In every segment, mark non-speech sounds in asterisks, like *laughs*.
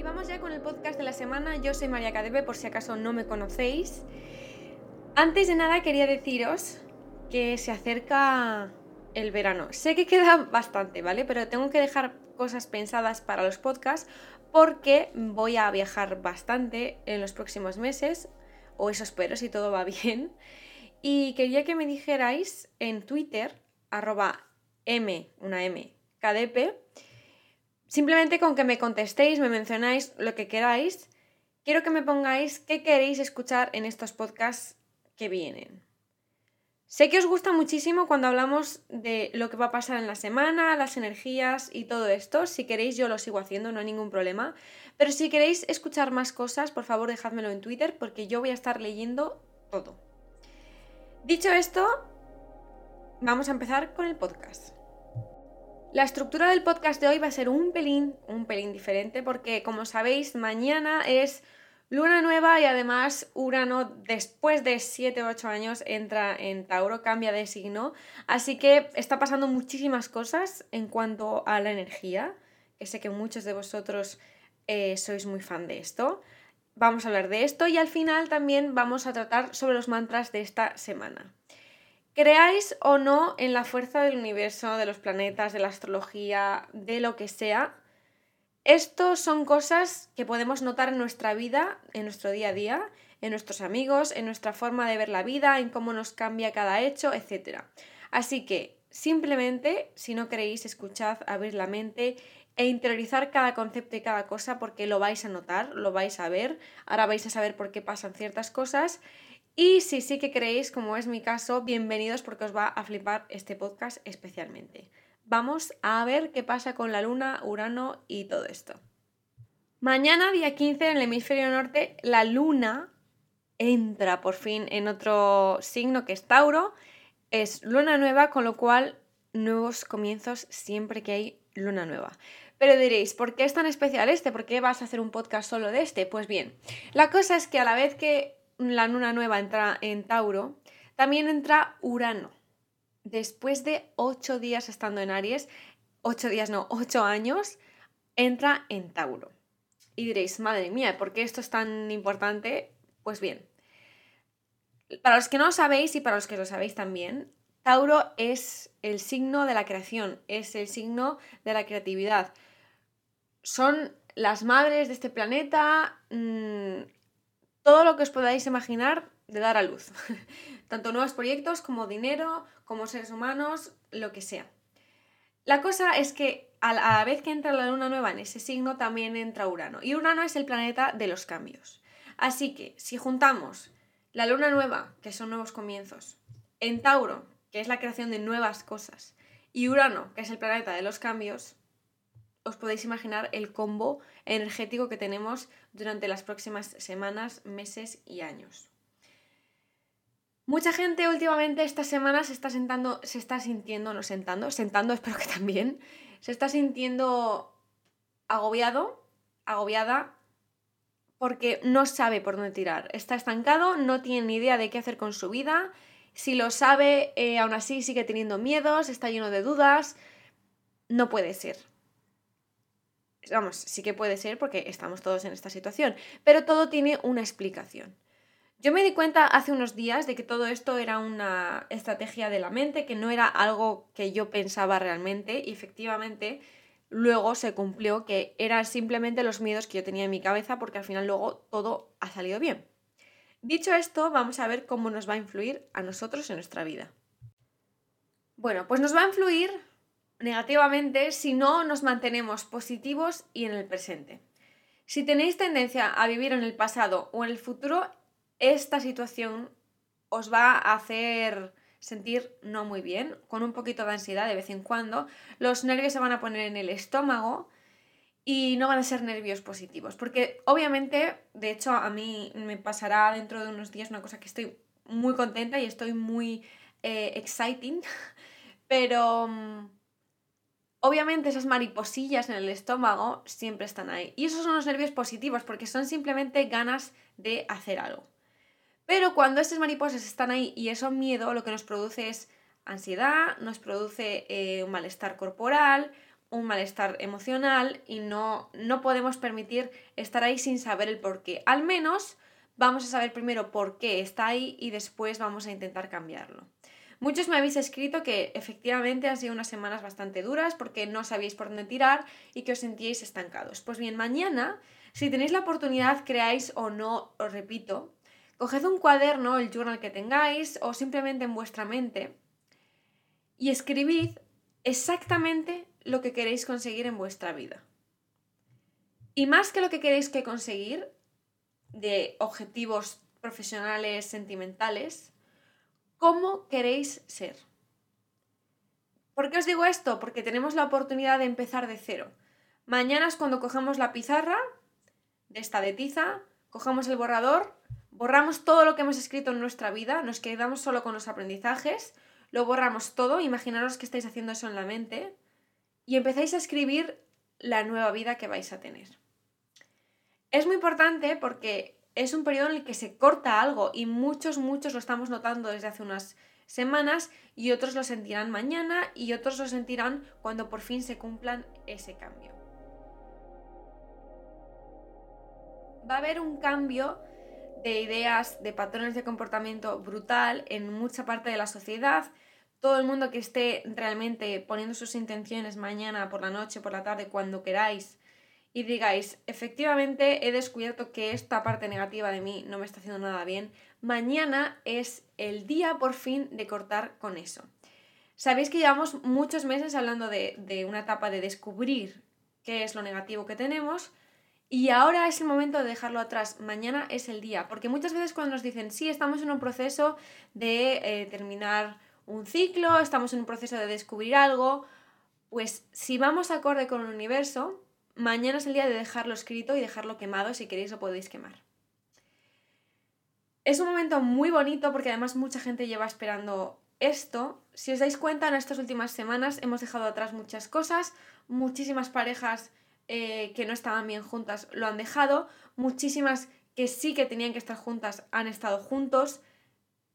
Y vamos ya con el podcast de la semana. Yo soy María Cadebe, por si acaso no me conocéis. Antes de nada quería deciros que se acerca el verano. Sé que queda bastante, ¿vale? Pero tengo que dejar cosas pensadas para los podcasts porque voy a viajar bastante en los próximos meses, o eso espero si todo va *laughs* bien. Y quería que me dijerais en Twitter, arroba m, una m, simplemente con que me contestéis, me mencionáis lo que queráis, quiero que me pongáis qué queréis escuchar en estos podcasts que vienen. Sé que os gusta muchísimo cuando hablamos de lo que va a pasar en la semana, las energías y todo esto. Si queréis yo lo sigo haciendo, no hay ningún problema. Pero si queréis escuchar más cosas, por favor dejádmelo en Twitter porque yo voy a estar leyendo todo. Dicho esto, vamos a empezar con el podcast. La estructura del podcast de hoy va a ser un pelín, un pelín diferente porque como sabéis, mañana es Luna nueva y además Urano después de 7 o 8 años entra en Tauro, cambia de signo. Así que está pasando muchísimas cosas en cuanto a la energía, que sé que muchos de vosotros eh, sois muy fan de esto. Vamos a hablar de esto y al final también vamos a tratar sobre los mantras de esta semana. Creáis o no en la fuerza del universo, de los planetas, de la astrología, de lo que sea, estos son cosas que podemos notar en nuestra vida, en nuestro día a día, en nuestros amigos, en nuestra forma de ver la vida, en cómo nos cambia cada hecho, etc. Así que, simplemente, si no queréis, escuchad, abrir la mente e interiorizar cada concepto y cada cosa porque lo vais a notar, lo vais a ver, ahora vais a saber por qué pasan ciertas cosas. Y si sí que creéis, como es mi caso, bienvenidos porque os va a flipar este podcast especialmente vamos a ver qué pasa con la Luna, Urano y todo esto. Mañana, día 15, en el hemisferio norte, la Luna entra por fin en otro signo que es Tauro. Es luna nueva, con lo cual nuevos comienzos siempre que hay luna nueva. Pero diréis, ¿por qué es tan especial este? ¿Por qué vas a hacer un podcast solo de este? Pues bien, la cosa es que a la vez que la luna nueva entra en Tauro, también entra Urano después de ocho días estando en Aries, ocho días no, ocho años, entra en Tauro. Y diréis, madre mía, ¿por qué esto es tan importante? Pues bien, para los que no lo sabéis y para los que lo sabéis también, Tauro es el signo de la creación, es el signo de la creatividad. Son las madres de este planeta, mm, todo lo que os podáis imaginar de dar a luz. *laughs* Tanto nuevos proyectos como dinero, como seres humanos, lo que sea. La cosa es que a la vez que entra la luna nueva en ese signo, también entra Urano. Y Urano es el planeta de los cambios. Así que si juntamos la luna nueva, que son nuevos comienzos, en Tauro, que es la creación de nuevas cosas, y Urano, que es el planeta de los cambios, os podéis imaginar el combo energético que tenemos durante las próximas semanas, meses y años. Mucha gente últimamente esta semana se está sentando, se está sintiendo, no sentando, sentando *laughs* espero que también, se está sintiendo agobiado, agobiada, porque no sabe por dónde tirar. Está estancado, no tiene ni idea de qué hacer con su vida. Si lo sabe, eh, aún así sigue teniendo miedos, está lleno de dudas. No puede ser. Vamos, sí que puede ser porque estamos todos en esta situación, pero todo tiene una explicación. Yo me di cuenta hace unos días de que todo esto era una estrategia de la mente, que no era algo que yo pensaba realmente y efectivamente luego se cumplió que eran simplemente los miedos que yo tenía en mi cabeza porque al final luego todo ha salido bien. Dicho esto, vamos a ver cómo nos va a influir a nosotros en nuestra vida. Bueno, pues nos va a influir negativamente si no nos mantenemos positivos y en el presente. Si tenéis tendencia a vivir en el pasado o en el futuro, esta situación os va a hacer sentir no muy bien, con un poquito de ansiedad de vez en cuando. Los nervios se van a poner en el estómago y no van a ser nervios positivos. Porque obviamente, de hecho, a mí me pasará dentro de unos días una cosa que estoy muy contenta y estoy muy eh, exciting, *laughs* pero mm, obviamente esas mariposillas en el estómago siempre están ahí. Y esos son los nervios positivos porque son simplemente ganas de hacer algo. Pero cuando estas mariposas están ahí y eso miedo, lo que nos produce es ansiedad, nos produce eh, un malestar corporal, un malestar emocional y no, no podemos permitir estar ahí sin saber el por qué. Al menos vamos a saber primero por qué está ahí y después vamos a intentar cambiarlo. Muchos me habéis escrito que efectivamente han sido unas semanas bastante duras porque no sabíais por dónde tirar y que os sentíais estancados. Pues bien, mañana, si tenéis la oportunidad, creáis o no, os repito, coged un cuaderno, el journal que tengáis o simplemente en vuestra mente y escribid exactamente lo que queréis conseguir en vuestra vida. Y más que lo que queréis que conseguir de objetivos profesionales, sentimentales, ¿Cómo queréis ser? ¿Por qué os digo esto? Porque tenemos la oportunidad de empezar de cero. Mañana es cuando cogemos la pizarra de esta de tiza, cogemos el borrador, borramos todo lo que hemos escrito en nuestra vida, nos quedamos solo con los aprendizajes, lo borramos todo, imaginaros que estáis haciendo eso en la mente, y empezáis a escribir la nueva vida que vais a tener. Es muy importante porque es un periodo en el que se corta algo y muchos, muchos lo estamos notando desde hace unas semanas y otros lo sentirán mañana y otros lo sentirán cuando por fin se cumplan ese cambio. Va a haber un cambio de ideas, de patrones de comportamiento brutal en mucha parte de la sociedad. Todo el mundo que esté realmente poniendo sus intenciones mañana, por la noche, por la tarde, cuando queráis, y digáis, efectivamente he descubierto que esta parte negativa de mí no me está haciendo nada bien, mañana es el día por fin de cortar con eso. Sabéis que llevamos muchos meses hablando de, de una etapa de descubrir qué es lo negativo que tenemos y ahora es el momento de dejarlo atrás. Mañana es el día. Porque muchas veces cuando nos dicen, sí, estamos en un proceso de eh, terminar un ciclo, estamos en un proceso de descubrir algo, pues si vamos acorde con el universo, mañana es el día de dejarlo escrito y dejarlo quemado, si queréis lo podéis quemar. Es un momento muy bonito porque además mucha gente lleva esperando esto. Si os dais cuenta, en estas últimas semanas hemos dejado atrás muchas cosas, muchísimas parejas eh, que no estaban bien juntas lo han dejado, muchísimas que sí que tenían que estar juntas han estado juntos,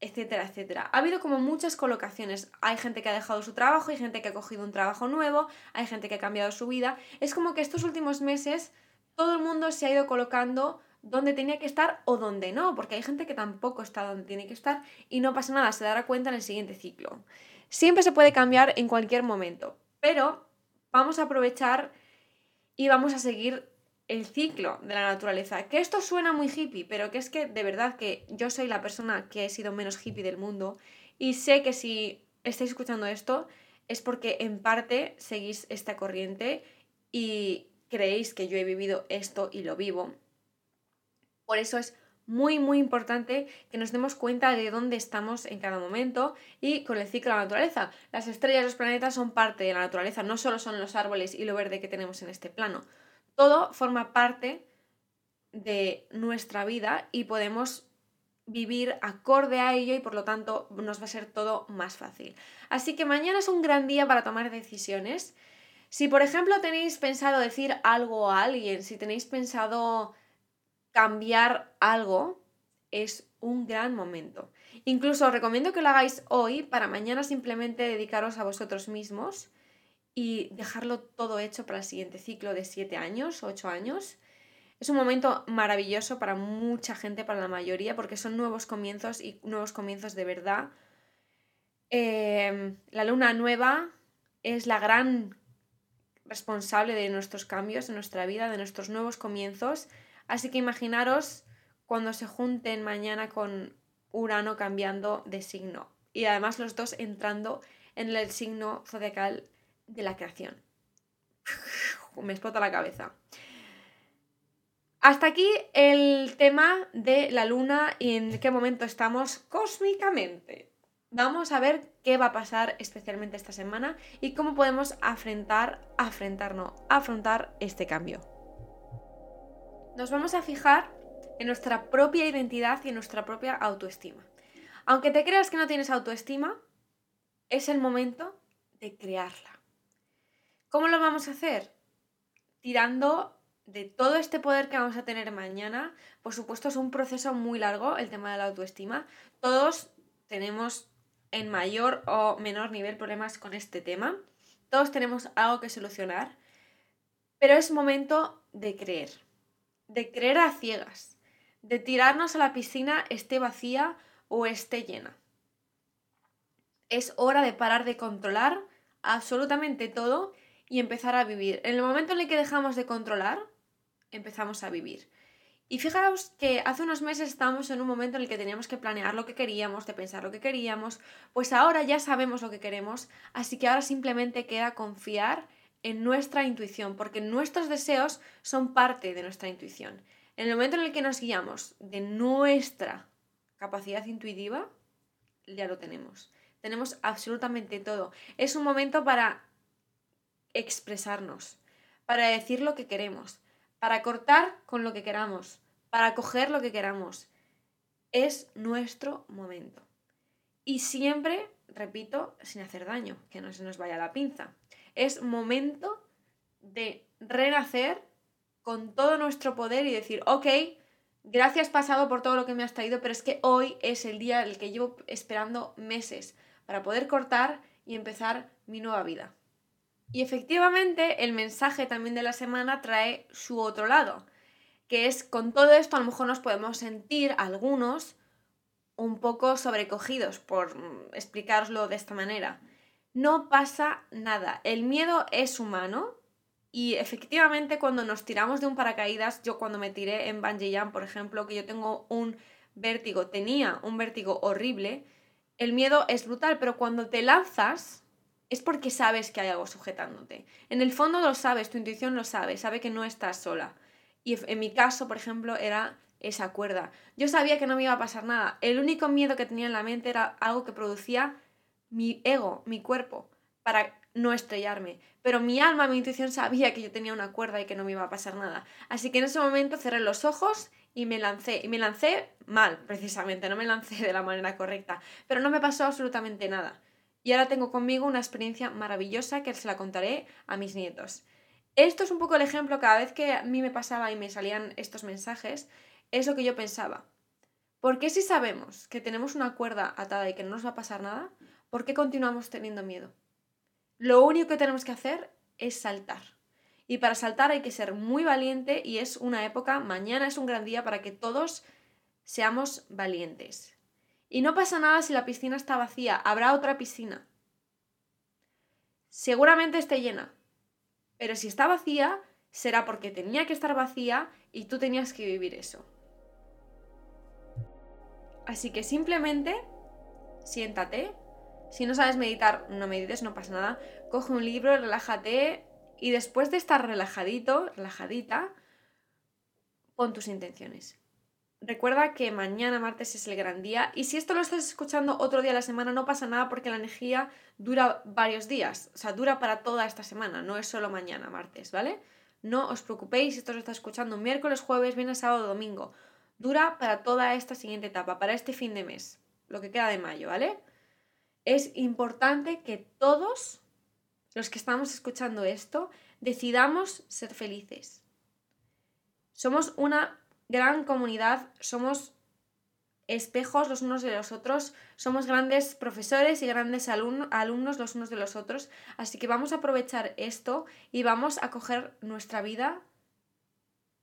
etcétera, etcétera. Ha habido como muchas colocaciones. Hay gente que ha dejado su trabajo, hay gente que ha cogido un trabajo nuevo, hay gente que ha cambiado su vida. Es como que estos últimos meses todo el mundo se ha ido colocando donde tenía que estar o donde no, porque hay gente que tampoco está donde tiene que estar y no pasa nada, se dará cuenta en el siguiente ciclo. Siempre se puede cambiar en cualquier momento, pero vamos a aprovechar y vamos a seguir el ciclo de la naturaleza. Que esto suena muy hippie, pero que es que de verdad que yo soy la persona que he sido menos hippie del mundo y sé que si estáis escuchando esto es porque en parte seguís esta corriente y creéis que yo he vivido esto y lo vivo. Por eso es muy muy importante que nos demos cuenta de dónde estamos en cada momento y con el ciclo de la naturaleza. Las estrellas los planetas son parte de la naturaleza, no solo son los árboles y lo verde que tenemos en este plano todo forma parte de nuestra vida y podemos vivir acorde a ello y por lo tanto nos va a ser todo más fácil. Así que mañana es un gran día para tomar decisiones. Si por ejemplo tenéis pensado decir algo a alguien, si tenéis pensado cambiar algo, es un gran momento. Incluso os recomiendo que lo hagáis hoy para mañana simplemente dedicaros a vosotros mismos y dejarlo todo hecho para el siguiente ciclo de 7 años, 8 años. Es un momento maravilloso para mucha gente, para la mayoría, porque son nuevos comienzos y nuevos comienzos de verdad. Em, la luna nueva es la gran responsable de nuestros cambios en nuestra vida, de nuestros nuevos comienzos. Así que imaginaros cuando se junten mañana con Urano cambiando de signo. Y además los dos entrando en el signo zodiacal de la creación. *laughs* Me explota la cabeza. Hasta aquí el tema de la luna y en qué momento estamos cósmicamente. Vamos a ver qué va a pasar especialmente esta semana y cómo podemos afrontar, afrontar, afrontar este cambio. Nos vamos a fijar en nuestra propia identidad y en nuestra propia autoestima. Aunque te creas que no tienes autoestima, es el momento de crearla. ¿Cómo lo vamos a hacer? Tirando de todo este poder que vamos a tener mañana. Por supuesto, es un proceso muy largo el tema de la autoestima. Todos tenemos en mayor o menor nivel problemas con este tema. todos tenemos algo que solucionar, pero es momento de creer, de creer a ciegas, de tirarnos a la piscina esté vacía o esté llena. Es hora de parar de controlar absolutamente todo y empezar a vivir. En el momento en el que dejamos de controlar, empezamos a vivir. Y fijaos que hace unos meses estábamos en un momento en el que teníamos que planear lo que queríamos, de pensar lo que queríamos, pues ahora ya sabemos lo que queremos, así que ahora simplemente queda confiar en nuestra intuición, porque nuestros deseos son parte de nuestra intuición. En el momento en el que nos guiamos de nuestra capacidad intuitiva, ya lo tenemos. Tenemos absolutamente todo. Es un momento para expresarnos, para decir lo que queremos, para cortar con lo que queramos, para coger lo que queramos. Es nuestro momento. Y siempre, repito, sin hacer daño, que no se nos vaya la pinza. Es momento de renacer con todo nuestro poder y decir, ok, gracias pasado por todo lo que me has traído, pero es que hoy es el día el que llevo esperando meses para poder cortar y empezar mi nueva vida. Y efectivamente el mensaje también de la semana trae su otro lado, que es con todo esto a lo mejor nos podemos sentir algunos un poco sobrecogidos, por explicaroslo de esta manera. No pasa nada, el miedo es humano y efectivamente cuando nos tiramos de un paracaídas, yo cuando me tiré en Bungee por ejemplo, que yo tengo un vértigo, tenía un vértigo horrible, el miedo es brutal, pero cuando te lanzas, es porque sabes que hay algo sujetándote. En el fondo lo sabes, tu intuición lo sabe, sabe que no estás sola. Y en mi caso, por ejemplo, era esa cuerda. Yo sabía que no me iba a pasar nada. El único miedo que tenía en la mente era algo que producía mi ego, mi cuerpo, para no estrellarme. Pero mi alma, mi intuición sabía que yo tenía una cuerda y que no me iba a pasar nada. Así que en ese momento cerré los ojos y me lancé. Y me lancé mal, precisamente, no me lancé de la manera correcta. Pero no me pasó absolutamente nada y ahora tengo conmigo una experiencia maravillosa que se la contaré a mis nietos. Esto es un poco el ejemplo, cada vez que a mí me pasaba y me salían estos mensajes, es lo que yo pensaba. ¿Por qué si sabemos que tenemos una cuerda atada y que no nos va a pasar nada, por qué continuamos teniendo miedo? Lo único que tenemos que hacer es saltar. Y para saltar hay que ser muy valiente y es una época, mañana es un gran día para que todos seamos valientes. Y no pasa nada si la piscina está vacía, habrá otra piscina. Seguramente esté llena, pero si está vacía, será porque tenía que estar vacía y tú tenías que vivir eso. Así que simplemente siéntate. Si no sabes meditar, no medites, no pasa nada. Coge un libro, relájate y después de estar relajadito, relajadita, pon tus intenciones. Recuerda que mañana martes es el gran día y si esto lo estás escuchando otro día de la semana no pasa nada porque la energía dura varios días, o sea, dura para toda esta semana, no es solo mañana martes, ¿vale? No os preocupéis esto lo estás escuchando miércoles, jueves, viernes, sábado, domingo. Dura para toda esta siguiente etapa, para este fin de mes, lo que queda de mayo, ¿vale? Es importante que todos los que estamos escuchando esto decidamos ser felices. Somos una gran comunidad, somos espejos los unos de los otros, somos grandes profesores y grandes alumnos los unos de los otros, así que vamos a aprovechar esto y vamos a coger nuestra vida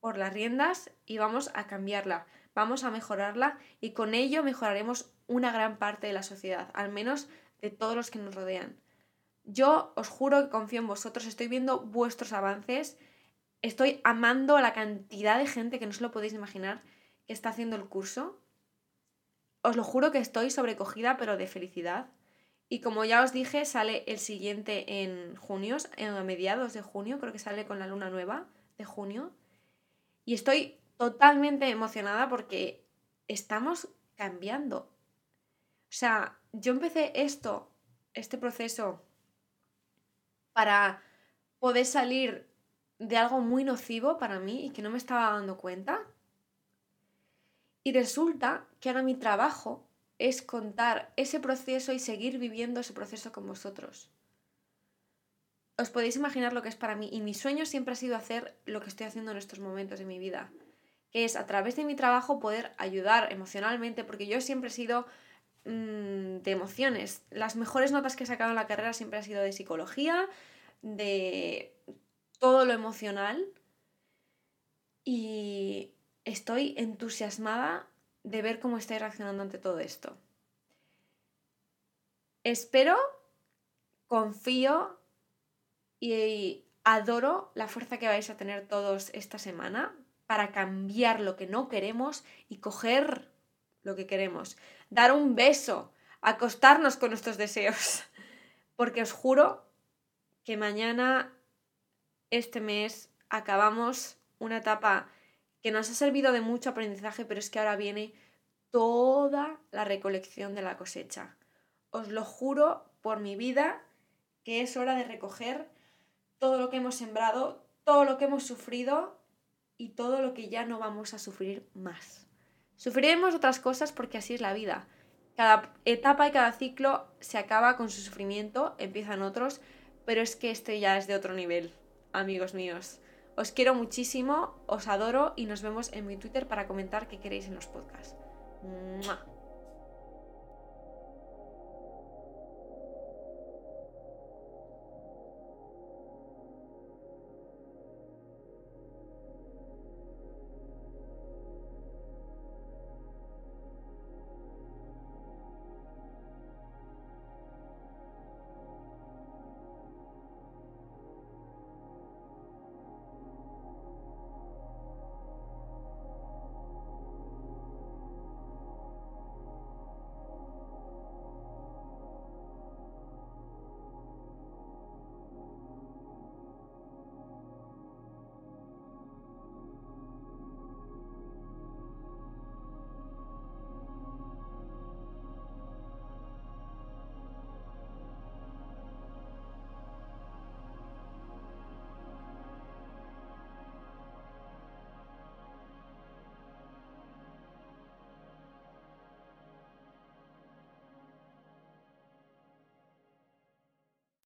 por las riendas y vamos a cambiarla, vamos a mejorarla y con ello mejoraremos una gran parte de la sociedad, al menos de todos los que nos rodean. Yo os juro que confío en vosotros, estoy viendo vuestros avances Estoy amando la cantidad de gente que no os lo podéis imaginar que está haciendo el curso. Os lo juro que estoy sobrecogida, pero de felicidad. Y como ya os dije, sale el siguiente en junio, en mediados de junio, creo que sale con la luna nueva de junio. Y estoy totalmente emocionada porque estamos cambiando. O sea, yo empecé esto, este proceso, para poder salir de algo muy nocivo para mí y que no me estaba dando cuenta. Y resulta que ahora mi trabajo es contar ese proceso y seguir viviendo ese proceso con vosotros. Os podéis imaginar lo que es para mí y mi sueño siempre ha sido hacer lo que estoy haciendo en estos momentos de mi vida, que es a través de mi trabajo poder ayudar emocionalmente, porque yo siempre he sido mm, de emociones. Las mejores notas que he sacado en la carrera siempre han sido de psicología, de todo lo emocional y estoy entusiasmada de ver cómo estáis reaccionando ante todo esto. Espero, confío y adoro la fuerza que vais a tener todos esta semana para cambiar lo que no queremos y coger lo que queremos. Dar un beso, acostarnos con nuestros deseos. *laughs* Porque os juro que mañana, este mes, acabamos una etapa que nos ha servido de mucho aprendizaje, pero es que ahora viene toda la recolección de la cosecha. Os lo juro por mi vida que es hora de recoger todo lo que hemos sembrado, todo lo que hemos sufrido y todo lo que ya no vamos a sufrir más. Sufriremos otras cosas porque así es la vida. Cada etapa y cada ciclo se acaba con su sufrimiento, empiezan otros, pero es que este ya es de otro nivel, amigos míos. Os quiero muchísimo, os adoro y nos vemos en mi Twitter para comentar qué queréis en los podcasts.